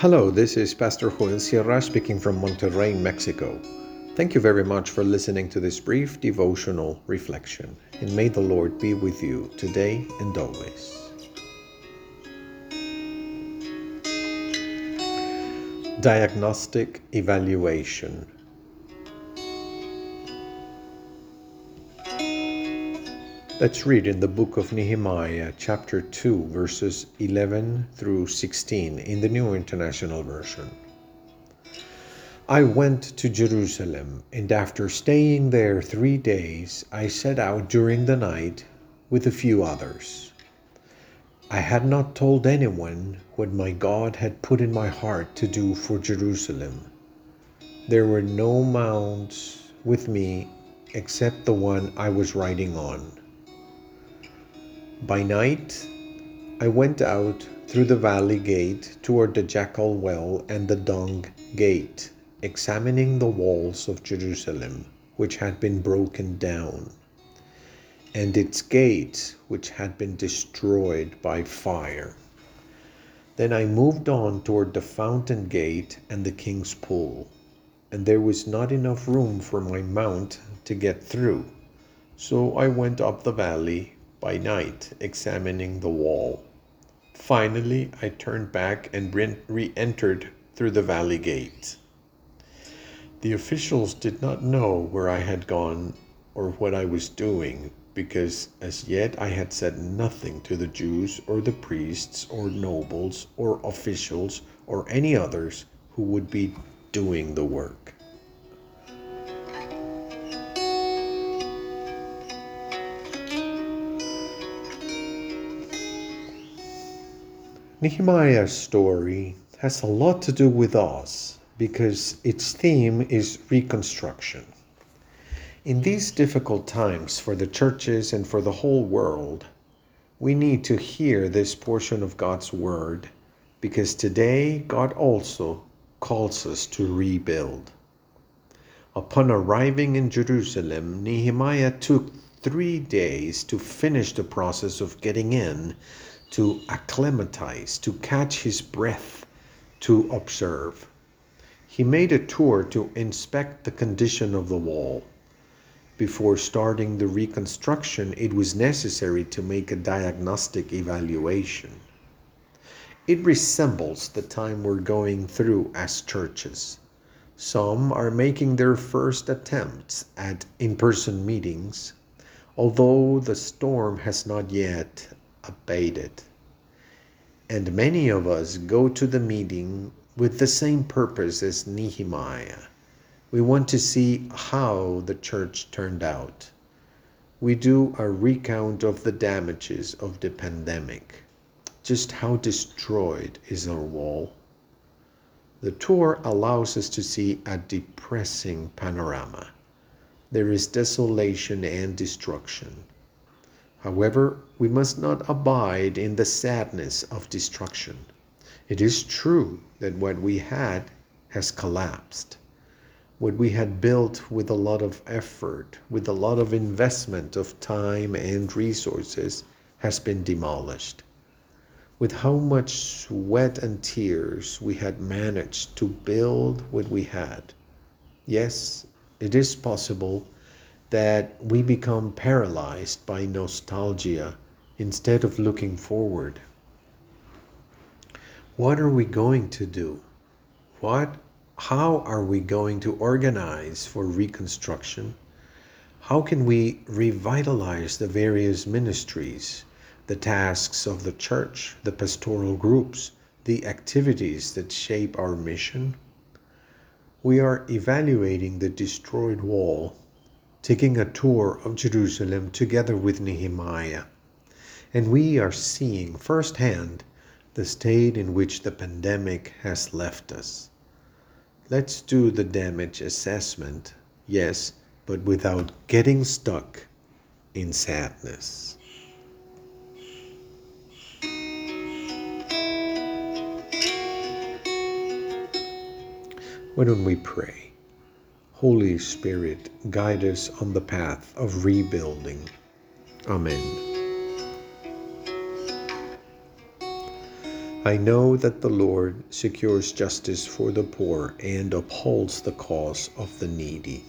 Hello, this is Pastor Joel Sierra speaking from Monterrey, Mexico. Thank you very much for listening to this brief devotional reflection, and may the Lord be with you today and always. Diagnostic Evaluation Let's read in the book of Nehemiah, chapter 2, verses 11 through 16 in the New International Version. I went to Jerusalem, and after staying there three days, I set out during the night with a few others. I had not told anyone what my God had put in my heart to do for Jerusalem. There were no mounts with me except the one I was riding on. By night, I went out through the valley gate toward the jackal well and the dung gate, examining the walls of Jerusalem, which had been broken down, and its gates, which had been destroyed by fire. Then I moved on toward the fountain gate and the king's pool, and there was not enough room for my mount to get through. So I went up the valley by night, examining the wall. Finally, I turned back and re entered through the valley gate. The officials did not know where I had gone or what I was doing, because as yet I had said nothing to the Jews or the priests or nobles or officials or any others who would be doing the work. Nehemiah's story has a lot to do with us because its theme is reconstruction. In these difficult times for the churches and for the whole world, we need to hear this portion of God's Word because today God also calls us to rebuild. Upon arriving in Jerusalem, Nehemiah took three days to finish the process of getting in to acclimatize, to catch his breath, to observe. He made a tour to inspect the condition of the wall. Before starting the reconstruction, it was necessary to make a diagnostic evaluation. It resembles the time we're going through as churches. Some are making their first attempts at in person meetings, although the storm has not yet abated. And many of us go to the meeting with the same purpose as Nehemiah. We want to see how the church turned out. We do a recount of the damages of the pandemic. Just how destroyed is our wall? The tour allows us to see a depressing panorama. There is desolation and destruction. However, we must not abide in the sadness of destruction. It is true that what we had has collapsed. What we had built with a lot of effort, with a lot of investment of time and resources, has been demolished. With how much sweat and tears we had managed to build what we had. Yes, it is possible that we become paralyzed by nostalgia instead of looking forward. What are we going to do? What how are we going to organize for reconstruction? How can we revitalize the various ministries, the tasks of the church, the pastoral groups, the activities that shape our mission? We are evaluating the destroyed wall taking a tour of Jerusalem together with Nehemiah. And we are seeing firsthand the state in which the pandemic has left us. Let's do the damage assessment, yes, but without getting stuck in sadness. Why don't we pray? Holy Spirit, guide us on the path of rebuilding. Amen. I know that the Lord secures justice for the poor and upholds the cause of the needy.